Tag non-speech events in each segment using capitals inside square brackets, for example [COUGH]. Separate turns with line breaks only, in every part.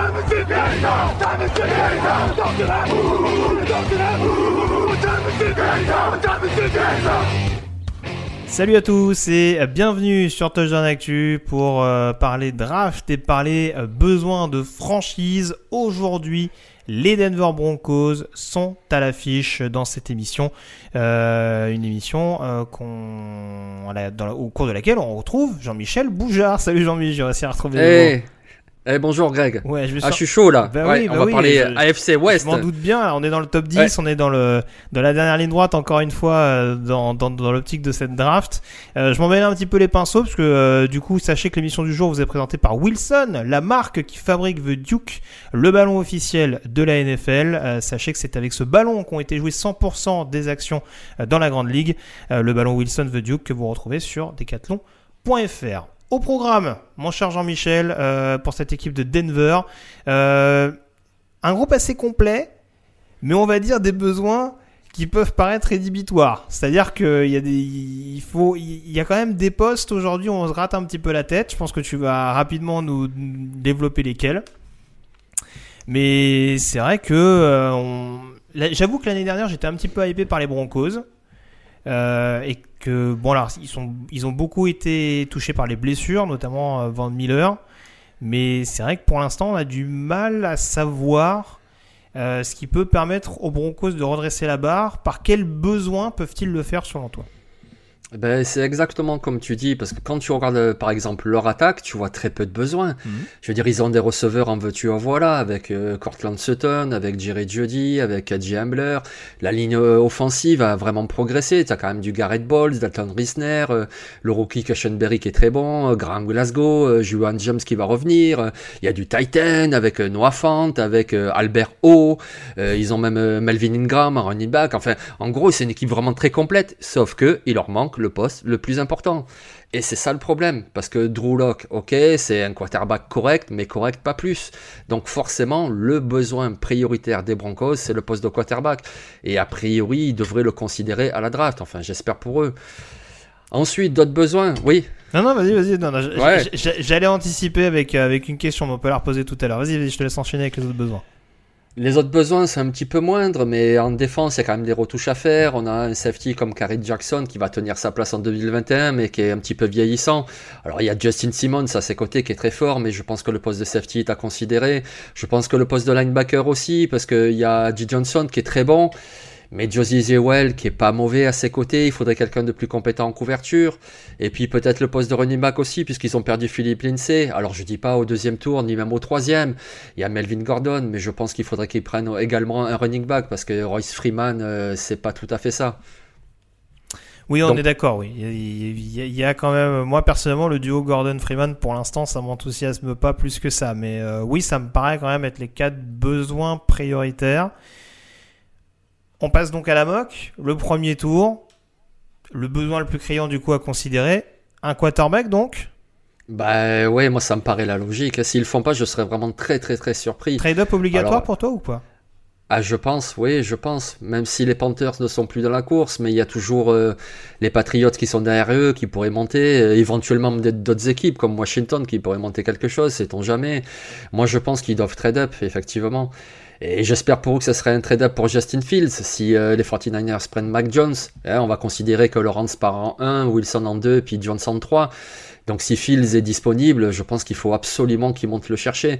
Time is it now? Time is it now? Talk to that. Talk to that. What time is it now? What time is it now?
Salut à tous et bienvenue sur Touchdown Actu pour euh, parler draft et parler euh, besoin de franchise. Aujourd'hui, les Denver Broncos sont à l'affiche dans cette émission. Euh, une émission qu'on, voilà, dans la- au cours de laquelle on retrouve Jean-Michel Boujard. Salut Jean-Michel, j'ai réussi à retrouver
eh, bonjour Greg.
Ouais, je
Ah, je suis chaud là.
Bah
Ouais,
oui,
on
bah
va
oui,
parler
je-
euh, AFC West.
Je m'en doute bien, là, on est dans le top 10,
Ouais.
on est dans, le, dans la dernière ligne droite encore une fois euh, dans, dans, dans l'optique de cette draft. Euh, je m'en mêle un petit peu les pinceaux parce que euh, du coup sachez que l'émission du jour vous est présentée par Wilson, la marque qui fabrique The Duke, le ballon officiel de la NFL. Euh, sachez que c'est avec ce ballon qu'ont été jouées 100% des actions dans la Grande Ligue, le ballon Wilson The Duke que vous retrouvez sur decathlon.fr. Au programme, mon cher Jean-Michel, euh, pour cette équipe de Denver, euh, un groupe assez complet, mais on va dire des besoins qui peuvent paraître rédhibitoires. C'est-à-dire qu'il y a des, il faut, y a quand même des postes aujourd'hui où on se gratte un petit peu la tête. Je pense que tu vas rapidement nous développer lesquels. Mais c'est vrai que euh, j'avoue que l'année dernière j'étais un petit peu hypé par les Broncos. Euh, et que bon alors ils sont ils ont beaucoup été touchés par les blessures notamment euh, Van Miller. Mais c'est vrai que pour l'instant on a du mal à savoir euh, ce qui peut permettre aux Broncos de redresser la barre. Par quels besoins peuvent-ils le faire selon toi?
Ben, c'est exactement comme tu dis, parce que quand tu regardes euh, par exemple leur attaque, tu vois très peu de besoins.
Mhm.
Je veux dire, ils ont des receveurs en veux-tu en voilà, avec euh, Cortland Sutton, avec Jerry Jeudy, avec Adji Ambler. La ligne euh, offensive a vraiment progressé. Tu as quand même du Garrett Bowles, Dalton Risner, euh, le rookie Cushenberry qui est très bon, euh, Graham Glasgow, Juwan James qui va revenir. Il y a du Titan avec Noah Fant, avec Albert O. Ils ont même Melvin Ingram en running back. Enfin, en gros, c'est une équipe vraiment très complète. Sauf que il leur manque le poste le plus important. Et c'est ça le problème, parce que Drew Lock, ok, c'est un quarterback correct, mais correct pas plus. Donc forcément, le besoin prioritaire des Broncos, c'est le poste de quarterback. Et a priori, ils devraient le considérer à la draft. Enfin, j'espère pour eux. Ensuite, d'autres besoins, oui.
Non non vas-y vas-y non, non,
Ouais.
j'allais anticiper avec euh, avec une question mais on peut la reposer tout à l'heure vas-y vas-y je te laisse enchaîner avec les autres besoins
Les autres besoins, c'est un petit peu moindre, mais en défense, il y a quand même des retouches à faire. On a un safety comme Karid Jackson qui va tenir sa place en 2021, mais qui est un petit peu vieillissant. Alors, il y a Justin Simmons à ses côtés qui est très fort, mais je pense que le poste de safety est à considérer. Je pense que le poste de linebacker aussi, parce qu'il y a G. Johnson qui est très bon. Mais Josie Zewell qui est pas mauvais à ses côtés, il faudrait quelqu'un de plus compétent en couverture. Et puis peut-être le poste de running back aussi, puisqu'ils ont perdu Philippe Lindsay. Alors je dis pas au deuxième tour, ni même au troisième. Il y a Melvin Gordon, mais je pense qu'il faudrait qu'ils prennent également un running back, parce que Royce Freeman, euh, c'est pas tout à fait ça.
oui on
Donc-
est d'accord oui il y, a, il y a- quand même moi personnellement le duo Gordon Freeman pour l'instant ça m'enthousiasme pas plus que ça mais euh, oui ça me paraît quand même être les quatre besoins prioritaires on passe donc à la moque le premier tour le besoin le plus criant du coup à considérer un quarterback donc?
Bah ouais, moi ça me paraît la logique. S'ils le font pas, je serais vraiment très très très surpris.
Trade-up obligatoire
Alors-
pour toi ou pas?
Ah, je pense, oui, je pense. Même si les Panthers ne sont plus dans la course, mais il y a toujours euh, les Patriots qui sont derrière eux, qui pourraient monter, euh, éventuellement d'autres équipes comme Washington qui pourraient monter quelque chose, sait-on jamais. Moi, je pense qu'ils doivent trade up, effectivement. Et j'espère pour eux que ce serait un trade-up pour Justin Fields. Si euh, les 49ers prennent Mac Jones, hein, on va considérer que Lawrence part en 1, Wilson en 2, puis Jones en 3. Donc si Fields est disponible, je pense qu'il faut absolument qu'ils montent le chercher.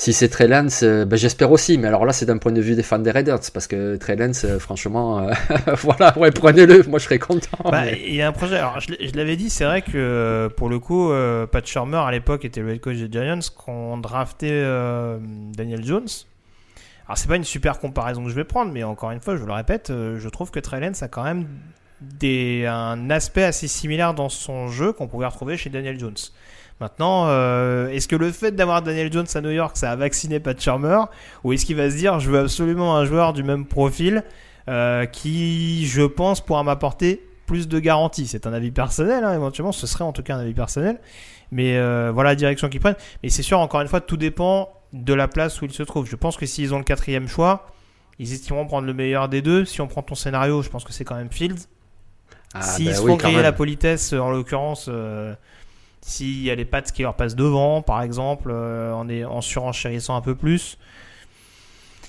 Si c'est Trey Lance, ben, j'espère aussi. Mais alors là, c'est d'un point de vue des fans des Raiders. Parce que Trey Lance, franchement, euh, [LAUGHS] voilà, ouais, prenez-le. Moi, je serais content.
Bah,
mais-
il y a un projet. Alors, je l'avais dit, c'est vrai que pour le coup, euh, Pat Shermer à l'époque était le head coach des Giants qu'on draftait euh, Daniel Jones. Alors, c'est pas une super comparaison que je vais prendre, mais encore une fois, je le répète, je trouve que Trey Lance a quand même des, un aspect assez similaire dans son jeu qu'on pouvait retrouver chez Daniel Jones. Maintenant, euh, est-ce que le fait d'avoir Daniel Jones à New York, ça a vacciné Pat Shermer Ou est-ce qu'il va se dire, je veux absolument un joueur du même profil euh, qui, je pense, pourra m'apporter plus de garanties? C'est un avis personnel, hein, éventuellement, ce serait en tout cas un avis personnel. Mais euh, voilà la direction qu'ils prennent. Mais c'est sûr, encore une fois, tout dépend de la place où ils se trouvent. Je pense que s'ils ont le quatrième choix, ils estimeront prendre le meilleur des deux. Si on prend ton scénario, je pense que c'est quand même Fields.
Ah,
S'ils
bah
se font
même.
la politesse, en l'occurrence, euh, s'il y a les pattes qui leur passent devant, par exemple, euh, en, surenchérissant un peu plus,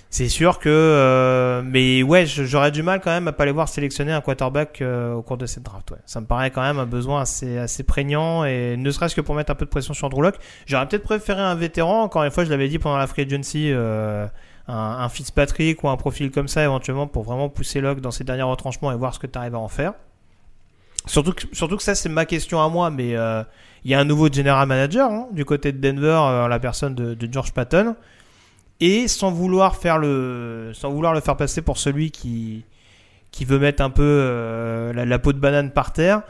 c'est sûr que. euh, mais ouais, j'aurais du mal quand même à pas les voir sélectionner un quarterback euh, au cours de cette draft. Ça me paraît quand même un besoin assez, prégnant, et ne serait-ce que pour mettre un peu de pression sur Drew Lock. J'aurais peut-être préféré un vétéran, encore une fois, je l'avais dit pendant la free agency. un, un Fitzpatrick ou un profil comme ça éventuellement pour vraiment pousser Locke dans ses derniers retranchements et voir ce que tu arrives à en faire. Surtout que, surtout que ça, c'est ma question à moi, mais euh, il y a un nouveau general manager hein, du côté de Denver, euh, la personne de, George Patton. Et sans vouloir faire le, sans vouloir le faire passer pour celui qui, qui veut mettre un peu euh, la, peau de banane par terre,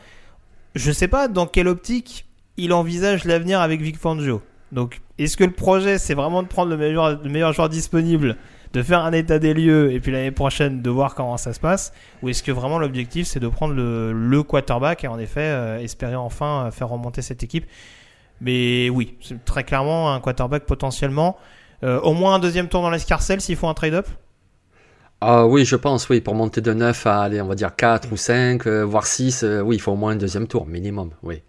je sais pas dans quelle optique il envisage l'avenir avec Vic Fangio. Donc, est-ce que le projet, c'est vraiment de prendre le meilleur, le meilleur joueur disponible, de faire un état des lieux, et puis l'année prochaine de voir comment ça se passe Ou est-ce que vraiment l'objectif, c'est de prendre le, quarterback et en effet euh, espérer enfin euh, faire remonter cette équipe Mais oui, c'est très clairement un quarterback potentiellement. Euh, au moins un deuxième tour dans l'escarcelle s'il faut un trade-up?
Ah oui, je pense, oui, pour monter de 9 à, allez, on va dire 4 ou 5, euh, voire 6, euh, oui, il faut au moins un deuxième tour, minimum, oui.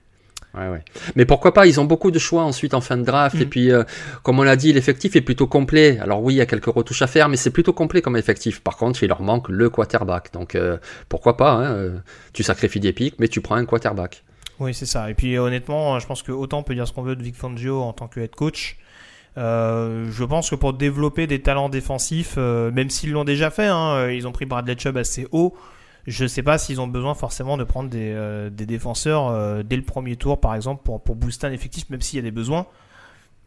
Ouais, ouais. Mais pourquoi pas, ils ont beaucoup de choix ensuite en fin de draft, et puis, euh, comme on l'a dit, l'effectif est plutôt complet. Alors oui, il y a quelques retouches à faire, mais c'est plutôt complet comme effectif. Par contre, il leur manque le quarterback, donc euh, pourquoi pas, hein, euh, tu sacrifies des pics, mais tu prends un quarterback.
Oui, c'est ça. Et puis honnêtement, je pense que autant on peut dire ce qu'on veut de Vic Fangio en tant que head coach. euh, je pense que pour développer des talents défensifs, euh, même s'ils l'ont déjà fait, hein, euh, ils ont pris Bradley Chubb assez haut. Je sais pas s'ils ont besoin forcément de prendre des, euh, défenseurs euh, dès le premier tour, par exemple, pour, booster un effectif, même s'il y a des besoins.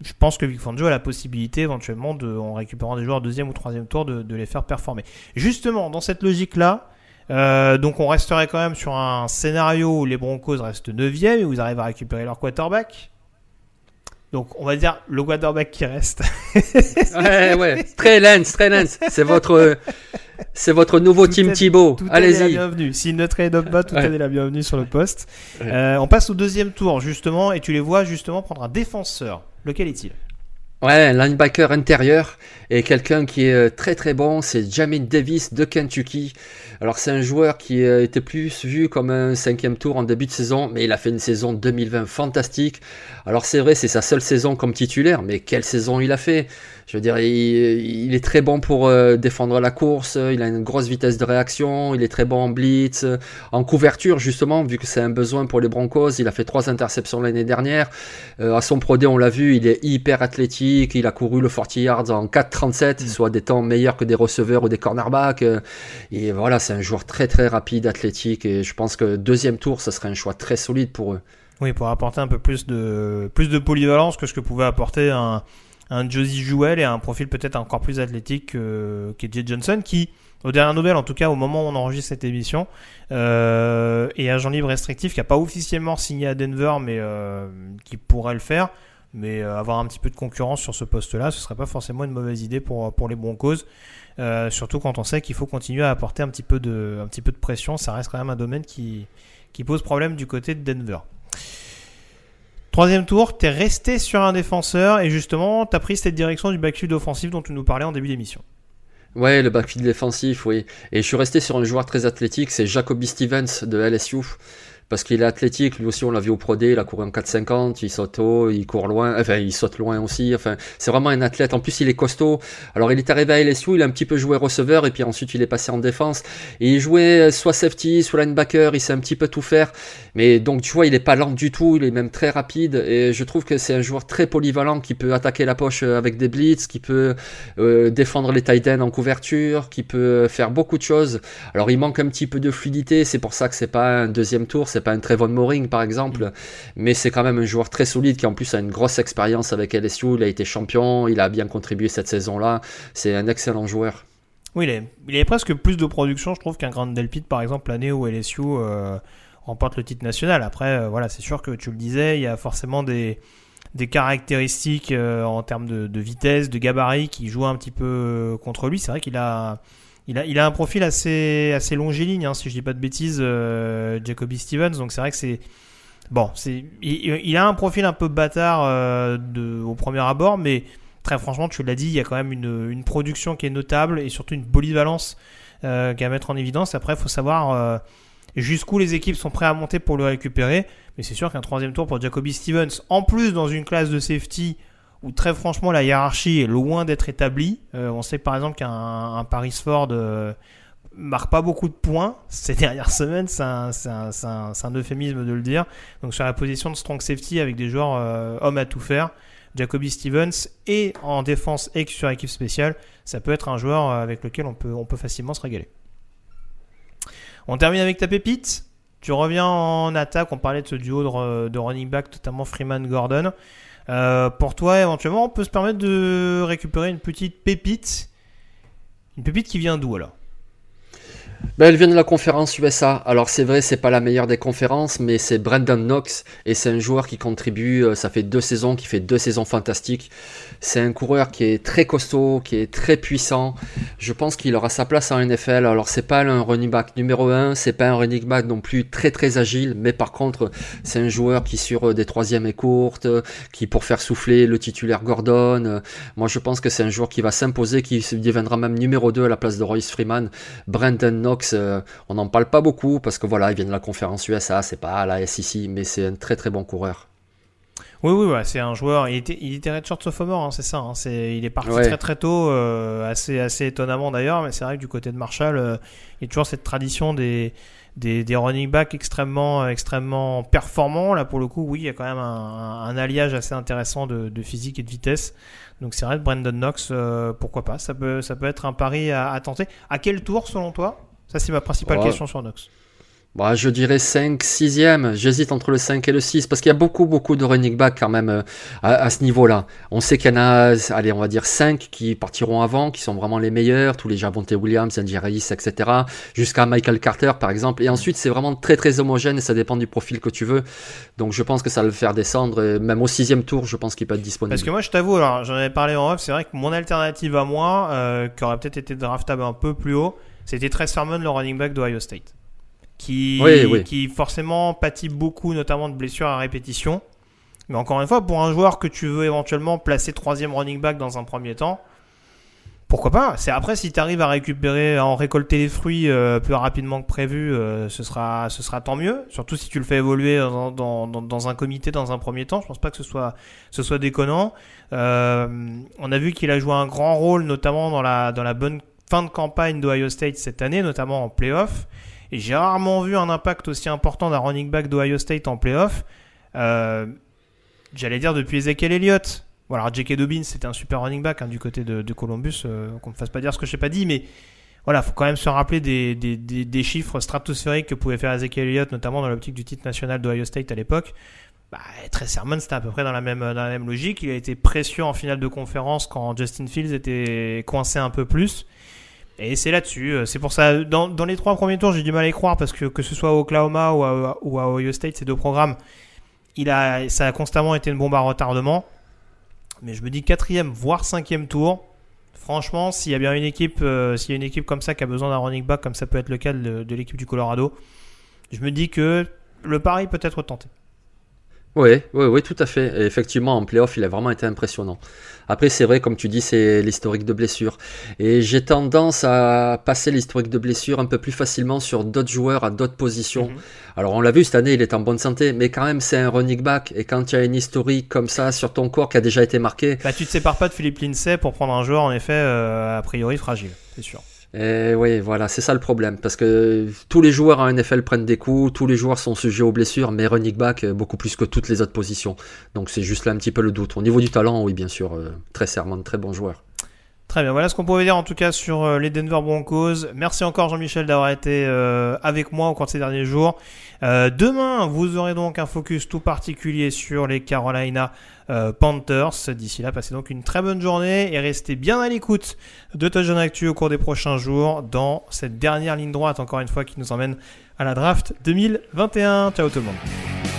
Je pense que Vic Fangio a la possibilité éventuellement, en récupérant des joueurs deuxième ou troisième tour, de, les faire performer. Justement, dans cette logique-là, euh, donc on resterait quand même sur un scénario où les Broncos restent 9 et où ils arrivent à récupérer leur quarterback. Donc on va dire le quarterback qui reste.
Ouais, ouais, très lens, très lens. C'est votre, c'est votre nouveau
Tout
Team
est-
Thibaut.
Tout est la
Allez-y.
bienvenue. S'il ne trade up pas, tout
Ouais.
est la bienvenue sur le poste.
Ouais.
Euh, on passe au deuxième tour justement et tu les vois justement prendre un défenseur. Lequel est-il?
Ouais, linebacker intérieur et quelqu'un qui est euh, très très bon, c'est Jamin Davis de Kentucky. Alors c'est un joueur qui euh, était plus vu comme un cinquième tour en début de saison, mais il a fait une saison 2020 fantastique. Alors c'est vrai, c'est sa seule saison comme titulaire, mais quelle saison il a fait? Je veux dire, il, est très bon pour euh, défendre la course, il a une grosse vitesse de réaction, il est très bon en blitz, en couverture justement, vu que c'est un besoin pour les Broncos. Il a fait trois interceptions l'année dernière. À son Pro on l'a vu, il est hyper athlétique, il a couru le 40 yards en 4,37, soit des temps meilleurs que des receveurs ou des cornerbacks. euh, et voilà, c'est un joueur très très rapide, athlétique, et je pense que deuxième tour, ça serait un choix très solide pour eux.
Oui, pour apporter un peu plus de plus de polyvalence que ce que pouvait apporter un un Josie Jouel et un profil peut-être encore plus athlétique que qu'Edge Johnson qui aux dernières nouvelles, en tout cas au moment où on enregistre cette émission, euh, est agent libre restrictif, qui n'a pas officiellement signé à Denver, mais euh, qui pourrait le faire. Mais euh, avoir un petit peu de concurrence sur ce poste-là, ce serait pas forcément une mauvaise idée pour, pour les Broncos. Euh, surtout quand on sait qu'il faut continuer à apporter un petit, peu de, un petit peu de pression. Ça reste quand même un domaine qui, qui pose problème du côté de Denver. Troisième tour, tu es resté sur un défenseur et justement, tu as pris cette direction du backfield offensif dont tu nous parlais en début d'émission.
Ouais, le backfield défensif, oui. Et je suis resté sur un joueur très athlétique, c'est Jacoby Stevens de LSU. Parce qu'il est athlétique, lui aussi on l'a vu au Pro D, il a couru en 4,50, il saute haut, il court loin, enfin il saute loin aussi, enfin c'est vraiment un athlète, en plus il est costaud. Alors il est arrivé à LSU, il a un petit peu joué receveur et puis ensuite il est passé en défense. Il jouait soit safety, soit linebacker, il sait un petit peu tout faire. Mais donc tu vois, il est pas lent du tout, il est même très rapide et je trouve que c'est un joueur très polyvalent qui peut attaquer la poche avec des blitz, qui peut euh, défendre les tight ends en couverture, qui peut faire beaucoup de choses. Alors il manque un petit peu de fluidité, c'est pour ça que c'est pas un deuxième tour, c'est pas un Trevon Moring par exemple, mais c'est quand même un joueur très solide qui en plus a une grosse expérience avec LSU, il a été champion, il a bien contribué cette saison-là, c'est un excellent joueur.
Oui, il est, il presque plus de production, je trouve, qu'un Grand Delpit, par exemple, l'année où LSU euh, remporte le titre national. Après, euh, voilà, c'est sûr que tu le disais, il y a forcément des, des caractéristiques euh, en termes de, de vitesse, de gabarit qui jouent un petit peu contre lui. C'est vrai qu'il a, il a, il a un profil assez, assez longiligne, hein, si je dis pas de bêtises, euh, Jacoby Stevens. Donc c'est vrai que c'est bon, c'est, il, a un profil un peu bâtard euh, au premier abord, mais très franchement, tu l'as dit, il y a quand même une, une production qui est notable et surtout une polyvalence euh, qu'à mettre en évidence. Après, il faut savoir euh, jusqu'où les équipes sont prêtes à monter pour le récupérer. Mais c'est sûr qu'un troisième tour pour Jacoby Stevens, en plus dans une classe de safety où très franchement la hiérarchie est loin d'être établie. Euh, on sait par exemple qu'un un Paris Ford euh, marque pas beaucoup de points [LAUGHS] ces dernières semaines, c'est un, euphémisme de le dire. Donc sur la position de strong safety avec des joueurs euh, hommes à tout faire, Jacoby Stevens et en défense et sur équipe spéciale, ça peut être un joueur avec lequel on peut, facilement se régaler. On termine avec ta pépite. Tu reviens en attaque, on parlait de ce duo de, de running back, notamment Freeman-Gordon. Euh, pour toi, éventuellement, on peut se permettre de récupérer une petite pépite. Une pépite qui vient d'où alors?
Ben, elle vient de la conférence USA. Alors c'est vrai, c'est pas la meilleure des conférences, mais c'est Brandon Knox et c'est un joueur qui contribue. euh, Ça fait deux saisons, qui fait deux saisons fantastiques. C'est un coureur qui est très costaud, qui est très puissant. Je pense qu'il aura sa place en NFL. Alors c'est pas un running back numéro un, c'est pas un running back non plus très très agile, mais par contre c'est un joueur qui sur euh, des troisièmes et courtes, euh, qui pour faire souffler le titulaire Gordon. Moi je pense que c'est un joueur qui va s'imposer, qui deviendra même numéro 2 à la place de Royce Freeman. Brandon Knox, euh, on n'en parle pas beaucoup parce que voilà, il vient de la conférence USA, c'est pas la SEC, mais c'est un très très bon coureur.
Oui, oui, ouais, c'est un joueur. Il était, il était redshirt sophomore, hein, c'est ça. hein, c'est, il est parti
Ouais.
très très tôt, euh, assez, assez étonnamment d'ailleurs. Mais c'est vrai que du côté de Marshall, euh, il y a toujours cette tradition des, des, des running backs extrêmement, extrêmement performants. Là, pour le coup, oui, il y a quand même un, un alliage assez intéressant de, de physique et de vitesse. Donc c'est vrai que Brandon Knox, pourquoi pas Ça peut, ça peut être un pari à, à tenter. À quel tour, selon toi? Ça, c'est ma principale
Ouais.
question sur Knox.
Bah, je dirais 5, 6e. J'hésite entre le 5 et le 6 parce qu'il y a beaucoup, beaucoup de running back quand même euh, à, à ce niveau-là. On sait qu'il y en a, allez, on va dire 5 qui partiront avant, qui sont vraiment les meilleurs. Tous les Javonte Williams, Andy Reis, etc. Jusqu'à Michael Carter, par exemple. Et ensuite, c'est vraiment très, très homogène et ça dépend du profil que tu veux. Donc, je pense que ça va le faire descendre. Et même au sixième tour, je pense qu'il peut être disponible.
Parce que moi, je t'avoue, alors j'en avais parlé en off, c'est vrai que mon alternative à moi, euh, qui aurait peut-être été draftable un peu plus haut, c'était Trey Sermon, le running back d'Ohio State. Qui,
Oui, oui.
qui forcément pâtit beaucoup, notamment de blessures à répétition. Mais encore une fois, pour un joueur que tu veux éventuellement placer troisième running back dans un premier temps, pourquoi pas? C'est après si tu arrives à récupérer, à en récolter les fruits euh, plus rapidement que prévu, euh, ce sera, ce sera tant mieux. Surtout si tu le fais évoluer dans, dans, dans, dans un comité dans un premier temps. Je pense pas que ce soit, ce soit déconnant. Euh, on a vu qu'il a joué un grand rôle, notamment dans la, dans la bonne fin de campagne d'Ohio State cette année, notamment en playoff. Et j'ai rarement vu un impact aussi important d'un running back d'Ohio State en playoff. Euh, J'allais dire depuis Ezekiel Elliott. Bon, alors J.K. Dobbins, c'était un super running back hein, du côté de, Columbus. euh, qu'on me fasse pas dire ce que je n'ai pas dit, mais voilà, faut quand même se rappeler des, chiffres stratosphériques que pouvait faire Ezekiel Elliott, notamment dans l'optique du titre national d'Ohio State à l'époque. Bah, Trey Sermon, c'était à peu près dans la même logique. Il a été précieux en finale de conférence quand Justin Fields était coincé un peu plus. Et c'est là-dessus. euh, C'est pour ça, dans, les trois premiers tours, j'ai du mal à y croire parce que que ce soit à Oklahoma ou à, Ohio State, ces deux programmes, il a, ça a constamment été une bombe à retardement. Mais je me dis quatrième, voire cinquième tour. Franchement, s'il y a bien une équipe, euh, s'il y a une équipe comme ça qui a besoin d'un running back, comme ça peut être le cas de l'équipe du Colorado, je me dis que le pari peut être tenté.
Oui, oui, oui, tout à fait. Et effectivement, en playoff, il a vraiment été impressionnant. Après, c'est vrai, comme tu dis, c'est l'historique de blessure. Et j'ai tendance à passer l'historique de blessure un peu plus facilement sur d'autres joueurs à d'autres positions.
Mhm.
Alors, on l'a vu cette année, il est en bonne santé, mais quand même, c'est un running back. Et quand tu as une historique comme ça sur ton corps qui a déjà été marqué,
Bah, tu te sépares pas de Philippe Lindsay pour prendre un joueur en effet euh, a priori fragile, c'est sûr.
Et oui, voilà, c'est ça le problème. Parce que tous les joueurs en NFL prennent des coups, tous les joueurs sont sujets aux blessures, mais running back, euh, beaucoup plus que toutes les autres positions. Donc c'est juste là un petit peu le doute. Au niveau du talent, oui, bien sûr, euh, très serment, très bon joueur.
Très bien, voilà ce qu'on pouvait dire en tout cas sur euh, les Denver Broncos. Merci encore Jean-Michel d'avoir été euh, avec moi au cours de ces derniers jours. Euh, demain, vous aurez donc un focus tout particulier sur les Carolina Panthers. D'ici là, passez donc une très bonne journée et restez bien à l'écoute de Touchdown Actu au cours des prochains jours dans cette dernière ligne droite, encore une fois, qui nous emmène à la draft 2021. Ciao tout le monde.